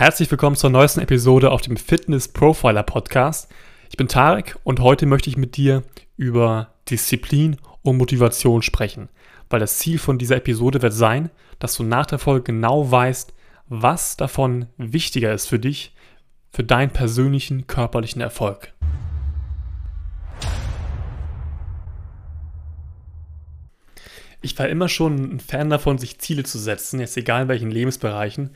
Herzlich willkommen zur neuesten Episode auf dem Fitness Profiler Podcast. Ich bin Tarek und heute möchte ich mit dir über Disziplin und Motivation sprechen, weil das Ziel von dieser Episode wird sein, dass du nach der Folge genau weißt, was davon wichtiger ist für dich, für deinen persönlichen körperlichen Erfolg. Ich war immer schon ein Fan davon, sich Ziele zu setzen, jetzt egal in welchen Lebensbereichen.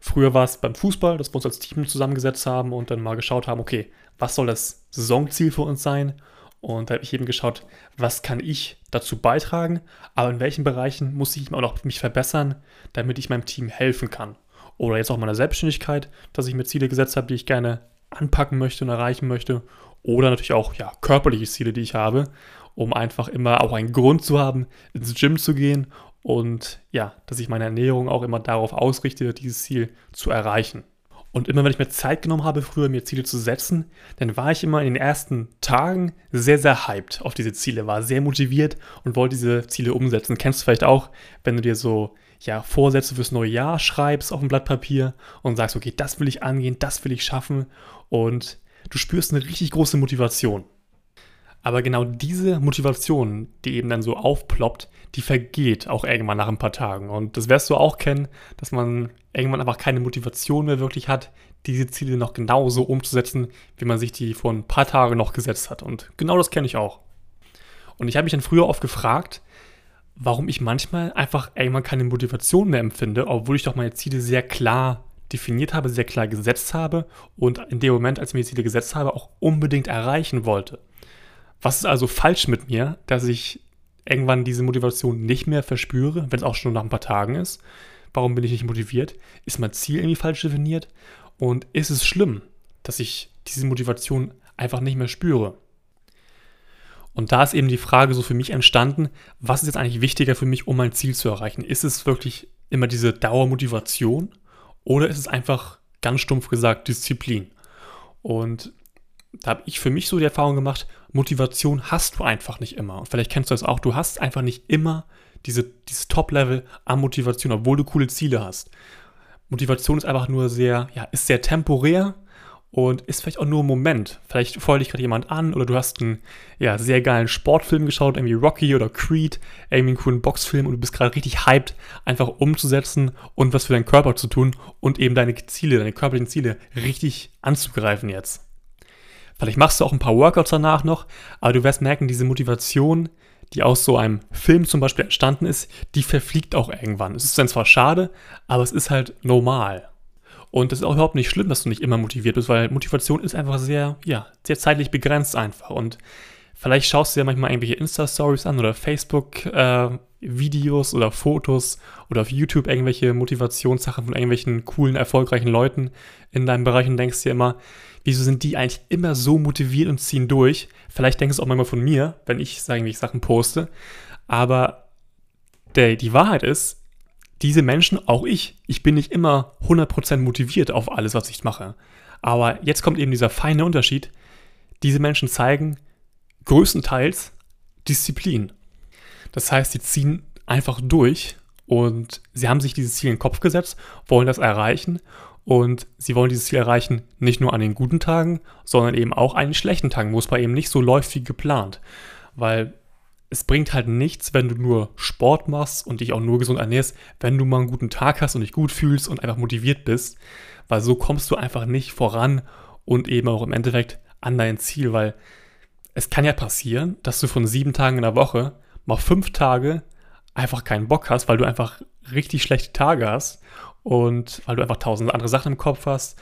Früher war es beim Fußball, dass wir uns als Team zusammengesetzt haben und dann mal geschaut haben, okay, was soll das Saisonziel für uns sein? Und da habe ich eben geschaut, was kann ich dazu beitragen, aber in welchen Bereichen muss ich auch noch mich verbessern, damit ich meinem Team helfen kann. Oder jetzt auch meiner Selbstständigkeit, dass ich mir Ziele gesetzt habe, die ich gerne anpacken möchte und erreichen möchte. Oder natürlich auch ja, körperliche Ziele, die ich habe, um einfach immer auch einen Grund zu haben, ins Gym zu gehen und ja, dass ich meine Ernährung auch immer darauf ausrichte, dieses Ziel zu erreichen. Und immer wenn ich mir Zeit genommen habe, früher mir Ziele zu setzen, dann war ich immer in den ersten Tagen sehr, sehr hyped auf diese Ziele, war sehr motiviert und wollte diese Ziele umsetzen. Kennst du vielleicht auch, wenn du dir so ja, Vorsätze fürs neue Jahr schreibst auf ein Blatt Papier und sagst, okay, das will ich angehen, das will ich schaffen und du spürst eine richtig große Motivation. Aber genau diese Motivation, die eben dann so aufploppt, die vergeht auch irgendwann nach ein paar Tagen. Und das wirst du auch kennen, dass man irgendwann einfach keine Motivation mehr wirklich hat, diese Ziele noch genauso umzusetzen, wie man sich die vor ein paar Tagen noch gesetzt hat. Und genau das kenne ich auch. Und ich habe mich dann früher oft gefragt, warum ich manchmal einfach irgendwann keine Motivation mehr empfinde, obwohl ich doch meine Ziele sehr klar definiert habe, sehr klar gesetzt habe und in dem Moment, als ich mir die Ziele gesetzt habe, auch unbedingt erreichen wollte. Was ist also falsch mit mir, dass ich irgendwann diese Motivation nicht mehr verspüre, wenn es auch schon nach ein paar Tagen ist? Warum bin ich nicht motiviert? Ist mein Ziel irgendwie falsch definiert? Und ist es schlimm, dass ich diese Motivation einfach nicht mehr spüre? Und da ist eben die Frage so für mich entstanden, was ist jetzt eigentlich wichtiger für mich, um mein Ziel zu erreichen? Ist es wirklich immer diese Dauermotivation oder ist es einfach ganz stumpf gesagt Disziplin? Und da habe ich für mich so die Erfahrung gemacht, Motivation hast du einfach nicht immer. Und vielleicht kennst du das auch, du hast einfach nicht immer diese, dieses Top-Level an Motivation, obwohl du coole Ziele hast. Motivation ist einfach nur sehr, ja, ist sehr temporär und ist vielleicht auch nur ein Moment. Vielleicht feuert dich gerade jemand an oder du hast einen ja, sehr geilen Sportfilm geschaut, irgendwie Rocky oder Creed, irgendwie einen coolen Boxfilm und du bist gerade richtig hyped, einfach umzusetzen und was für deinen Körper zu tun und eben deine Ziele, deine körperlichen Ziele richtig anzugreifen jetzt. Vielleicht machst du auch ein paar Workouts danach noch, aber du wirst merken, diese Motivation, die aus so einem Film zum Beispiel entstanden ist, die verfliegt auch irgendwann. Es ist dann zwar schade, aber es ist halt normal. Und das ist auch überhaupt nicht schlimm, dass du nicht immer motiviert bist, weil Motivation ist einfach sehr, ja, sehr zeitlich begrenzt einfach. Und vielleicht schaust du dir manchmal irgendwelche Insta-Stories an oder Facebook-Videos äh, oder Fotos oder auf YouTube irgendwelche Motivationssachen von irgendwelchen coolen, erfolgreichen Leuten in deinem Bereich und denkst dir immer, wieso sind die eigentlich immer so motiviert und ziehen durch? Vielleicht denkst du auch manchmal von mir, wenn ich sagen, ich Sachen poste. Aber der, die Wahrheit ist, diese Menschen, auch ich, ich bin nicht immer 100% motiviert auf alles, was ich mache. Aber jetzt kommt eben dieser feine Unterschied. Diese Menschen zeigen größtenteils Disziplin. Das heißt, sie ziehen einfach durch und sie haben sich dieses Ziel in den Kopf gesetzt, wollen das erreichen und sie wollen dieses Ziel erreichen, nicht nur an den guten Tagen, sondern eben auch an den schlechten Tagen, wo es bei eben nicht so läuft wie geplant. Weil es bringt halt nichts, wenn du nur Sport machst und dich auch nur gesund ernährst, wenn du mal einen guten Tag hast und dich gut fühlst und einfach motiviert bist. Weil so kommst du einfach nicht voran und eben auch im Endeffekt an dein Ziel, weil es kann ja passieren, dass du von sieben Tagen in der Woche mal fünf Tage einfach keinen Bock hast, weil du einfach richtig schlechte Tage hast und weil du einfach tausend andere Sachen im Kopf hast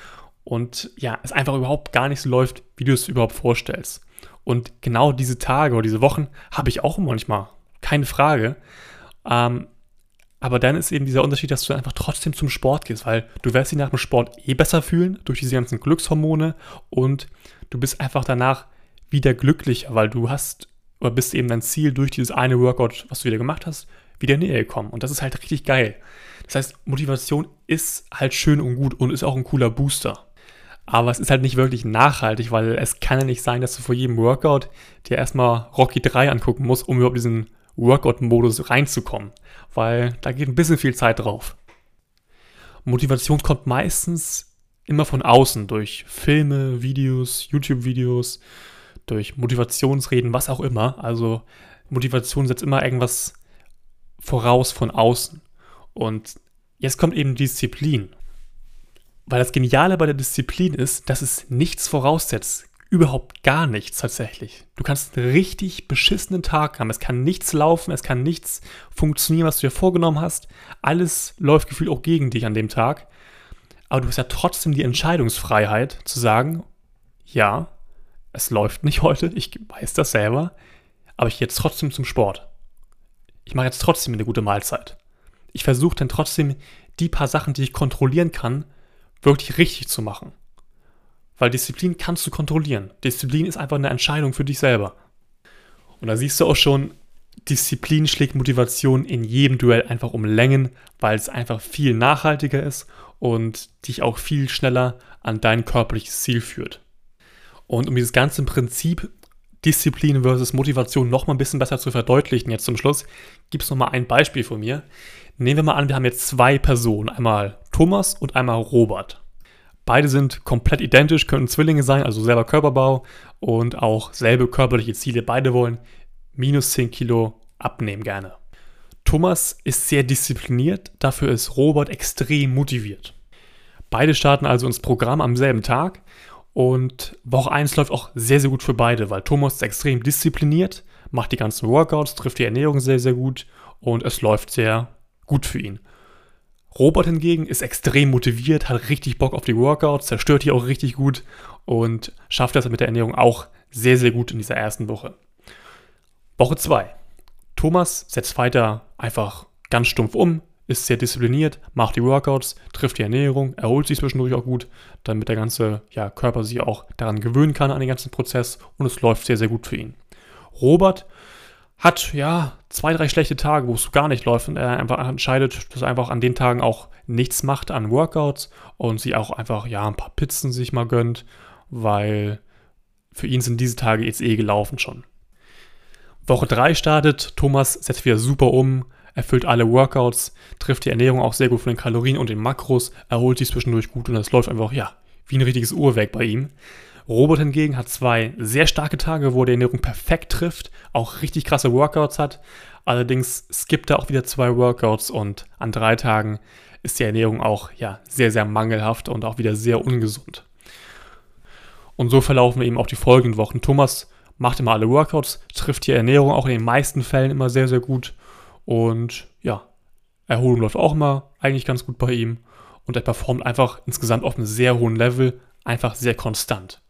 und ja, es einfach überhaupt gar nicht so läuft, wie du es überhaupt vorstellst. Und genau diese Tage oder diese Wochen habe ich auch manchmal, keine Frage. Ähm, aber dann ist eben dieser Unterschied, dass du einfach trotzdem zum Sport gehst, weil du wirst dich nach dem Sport eh besser fühlen durch diese ganzen Glückshormone und du bist einfach danach wieder glücklicher, weil du hast oder bist eben dein Ziel durch dieses eine Workout, was du wieder gemacht hast, wieder näher gekommen. Und das ist halt richtig geil. Das heißt, Motivation ist halt schön und gut und ist auch ein cooler Booster. Aber es ist halt nicht wirklich nachhaltig, weil es kann ja nicht sein, dass du vor jedem Workout dir erstmal Rocky 3 angucken musst, um überhaupt diesen Workout-Modus reinzukommen. Weil da geht ein bisschen viel Zeit drauf. Motivation kommt meistens immer von außen, durch Filme, Videos, YouTube-Videos, durch Motivationsreden, was auch immer. Also Motivation setzt immer irgendwas voraus von außen. Und jetzt kommt eben Disziplin. Weil das Geniale bei der Disziplin ist, dass es nichts voraussetzt. Überhaupt gar nichts tatsächlich. Du kannst einen richtig beschissenen Tag haben. Es kann nichts laufen, es kann nichts funktionieren, was du dir vorgenommen hast. Alles läuft gefühlt auch gegen dich an dem Tag. Aber du hast ja trotzdem die Entscheidungsfreiheit zu sagen, ja, es läuft nicht heute, ich weiß das selber, aber ich gehe jetzt trotzdem zum Sport. Ich mache jetzt trotzdem eine gute Mahlzeit. Ich versuche dann trotzdem die paar Sachen, die ich kontrollieren kann, wirklich richtig zu machen. Weil Disziplin kannst du kontrollieren. Disziplin ist einfach eine Entscheidung für dich selber. Und da siehst du auch schon, Disziplin schlägt Motivation in jedem Duell einfach um Längen, weil es einfach viel nachhaltiger ist und dich auch viel schneller an dein körperliches Ziel führt. Und um dieses ganze Prinzip Disziplin versus Motivation noch mal ein bisschen besser zu verdeutlichen, jetzt zum Schluss, gibt es noch mal ein Beispiel von mir. Nehmen wir mal an, wir haben jetzt zwei Personen, einmal Thomas und einmal Robert. Beide sind komplett identisch, können Zwillinge sein, also selber Körperbau und auch selbe körperliche Ziele. Beide wollen minus 10 Kilo abnehmen gerne. Thomas ist sehr diszipliniert, dafür ist Robert extrem motiviert. Beide starten also ins Programm am selben Tag und Woche 1 läuft auch sehr, sehr gut für beide, weil Thomas ist extrem diszipliniert, macht die ganzen Workouts, trifft die Ernährung sehr, sehr gut und es läuft sehr gut für ihn. Robert hingegen ist extrem motiviert, hat richtig Bock auf die Workouts, zerstört die auch richtig gut und schafft das mit der Ernährung auch sehr, sehr gut in dieser ersten Woche. Woche 2. Thomas setzt weiter einfach ganz stumpf um, ist sehr diszipliniert, macht die Workouts, trifft die Ernährung, erholt sich zwischendurch auch gut, damit der ganze ja, Körper sich auch daran gewöhnen kann, an den ganzen Prozess und es läuft sehr, sehr gut für ihn. Robert hat ja zwei, drei schlechte Tage, wo es gar nicht läuft und er einfach entscheidet, dass er einfach an den Tagen auch nichts macht an Workouts und sie auch einfach ja ein paar Pizzen sich mal gönnt, weil für ihn sind diese Tage jetzt eh gelaufen schon. Woche 3 startet, Thomas setzt wieder super um, erfüllt alle Workouts, trifft die Ernährung auch sehr gut von den Kalorien und den Makros, erholt sich zwischendurch gut und es läuft einfach, ja, wie ein richtiges Uhrwerk bei ihm. Robert hingegen hat zwei sehr starke Tage, wo er die Ernährung perfekt trifft, auch richtig krasse Workouts hat. Allerdings skippt er auch wieder zwei Workouts und an drei Tagen ist die Ernährung auch ja, sehr, sehr mangelhaft und auch wieder sehr ungesund. Und so verlaufen eben auch die folgenden Wochen. Thomas macht immer alle Workouts, trifft die Ernährung auch in den meisten Fällen immer sehr, sehr gut. Und ja, Erholung läuft auch immer eigentlich ganz gut bei ihm. Und er performt einfach insgesamt auf einem sehr hohen Level, einfach sehr konstant.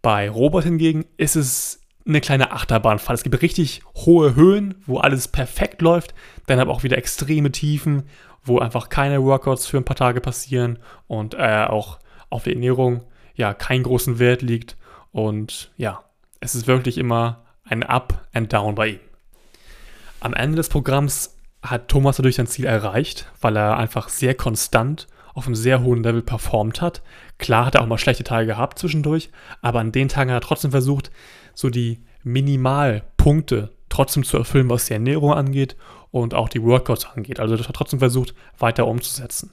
Bei Robert hingegen ist es eine kleine Achterbahnfahrt. Es gibt richtig hohe Höhen, wo alles perfekt läuft, dann aber auch wieder extreme Tiefen, wo einfach keine Workouts für ein paar Tage passieren und er auch auf die Ernährung ja keinen großen Wert liegt und ja, es ist wirklich immer ein Up and Down bei ihm. Am Ende des Programms hat Thomas natürlich sein Ziel erreicht, weil er einfach sehr konstant auf einem sehr hohen Level performt hat. Klar hat er auch mal schlechte Tage gehabt zwischendurch, aber an den Tagen hat er trotzdem versucht, so die Minimalpunkte trotzdem zu erfüllen, was die Ernährung angeht und auch die Workouts angeht. Also das hat trotzdem versucht, weiter umzusetzen.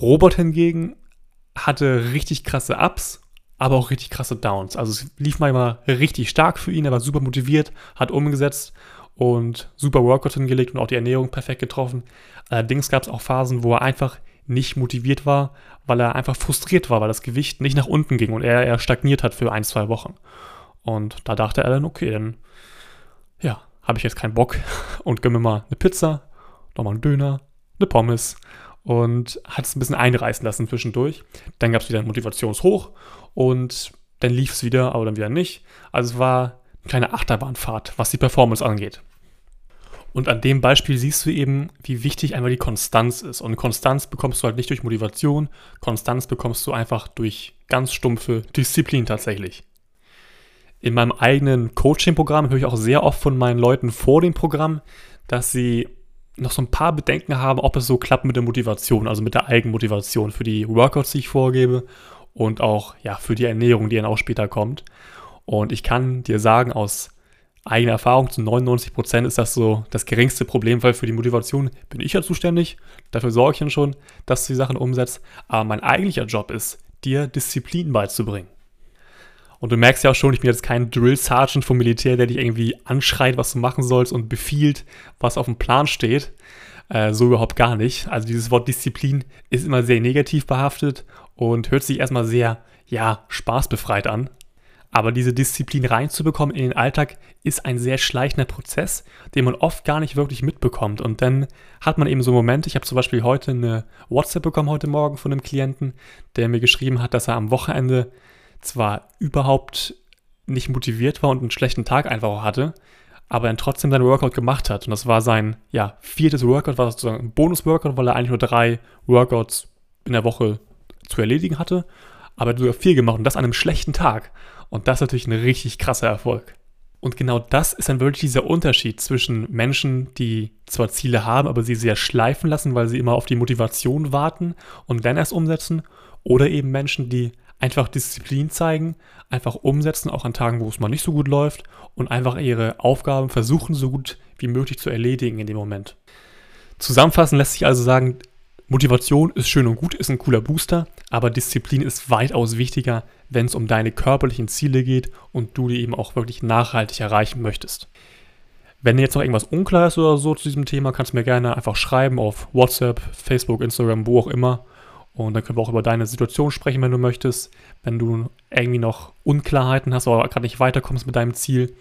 Robert hingegen hatte richtig krasse Ups aber auch richtig krasse Downs. Also es lief manchmal richtig stark für ihn, er war super motiviert, hat umgesetzt und super Workout hingelegt und auch die Ernährung perfekt getroffen. Allerdings gab es auch Phasen, wo er einfach nicht motiviert war, weil er einfach frustriert war, weil das Gewicht nicht nach unten ging und er, er stagniert hat für ein, zwei Wochen. Und da dachte er dann, okay, dann ja, habe ich jetzt keinen Bock und gönne mir mal eine Pizza, nochmal einen Döner, eine Pommes und hat es ein bisschen einreißen lassen zwischendurch. Dann gab es wieder ein Motivationshoch und dann lief es wieder, aber dann wieder nicht. Also es war kleine Achterbahnfahrt, was die Performance angeht. Und an dem Beispiel siehst du eben, wie wichtig einfach die Konstanz ist. Und Konstanz bekommst du halt nicht durch Motivation, Konstanz bekommst du einfach durch ganz stumpfe Disziplin tatsächlich. In meinem eigenen Coaching-Programm höre ich auch sehr oft von meinen Leuten vor dem Programm, dass sie noch so ein paar Bedenken haben, ob es so klappt mit der Motivation, also mit der Eigenmotivation für die Workouts, die ich vorgebe und auch ja, für die Ernährung, die dann auch später kommt. Und ich kann dir sagen, aus eigene Erfahrung, zu 99 Prozent ist das so das geringste Problem, weil für die Motivation bin ich ja zuständig. Dafür sorge ich dann schon, dass du die Sachen umsetzt. Aber mein eigentlicher Job ist, dir Disziplin beizubringen. Und du merkst ja auch schon, ich bin jetzt kein Drill Sergeant vom Militär, der dich irgendwie anschreit, was du machen sollst und befiehlt, was auf dem Plan steht. Äh, so überhaupt gar nicht. Also dieses Wort Disziplin ist immer sehr negativ behaftet und hört sich erstmal sehr, ja, spaßbefreit an. Aber diese Disziplin reinzubekommen in den Alltag ist ein sehr schleichender Prozess, den man oft gar nicht wirklich mitbekommt. Und dann hat man eben so Momente. Ich habe zum Beispiel heute eine WhatsApp bekommen, heute Morgen von einem Klienten, der mir geschrieben hat, dass er am Wochenende zwar überhaupt nicht motiviert war und einen schlechten Tag einfach hatte, aber dann trotzdem sein Workout gemacht hat. Und das war sein ja, viertes Workout, war sozusagen ein Bonus-Workout, weil er eigentlich nur drei Workouts in der Woche zu erledigen hatte. Aber er hat sogar vier gemacht und das an einem schlechten Tag. Und das ist natürlich ein richtig krasser Erfolg. Und genau das ist dann wirklich dieser Unterschied zwischen Menschen, die zwar Ziele haben, aber sie sehr schleifen lassen, weil sie immer auf die Motivation warten und dann erst umsetzen, oder eben Menschen, die einfach Disziplin zeigen, einfach umsetzen, auch an Tagen, wo es mal nicht so gut läuft und einfach ihre Aufgaben versuchen, so gut wie möglich zu erledigen in dem Moment. Zusammenfassend lässt sich also sagen, Motivation ist schön und gut, ist ein cooler Booster, aber Disziplin ist weitaus wichtiger, wenn es um deine körperlichen Ziele geht und du die eben auch wirklich nachhaltig erreichen möchtest. Wenn dir jetzt noch irgendwas unklar ist oder so zu diesem Thema, kannst du mir gerne einfach schreiben auf WhatsApp, Facebook, Instagram, wo auch immer. Und dann können wir auch über deine Situation sprechen, wenn du möchtest. Wenn du irgendwie noch Unklarheiten hast oder gerade nicht weiterkommst mit deinem Ziel.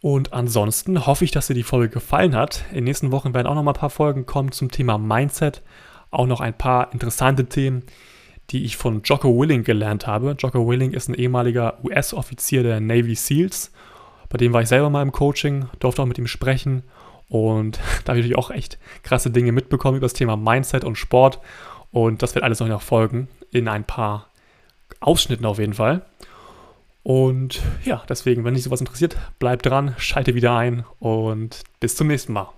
Und ansonsten hoffe ich, dass dir die Folge gefallen hat. In den nächsten Wochen werden auch noch mal ein paar Folgen kommen zum Thema Mindset. Auch noch ein paar interessante Themen, die ich von Jocko Willing gelernt habe. Jocko Willing ist ein ehemaliger US-Offizier der Navy SEALs. Bei dem war ich selber mal im Coaching, durfte auch mit ihm sprechen. Und da habe ich auch echt krasse Dinge mitbekommen über das Thema Mindset und Sport. Und das wird alles noch folgen in ein paar Ausschnitten auf jeden Fall. Und ja, deswegen, wenn dich sowas interessiert, bleib dran, schalte wieder ein und bis zum nächsten Mal.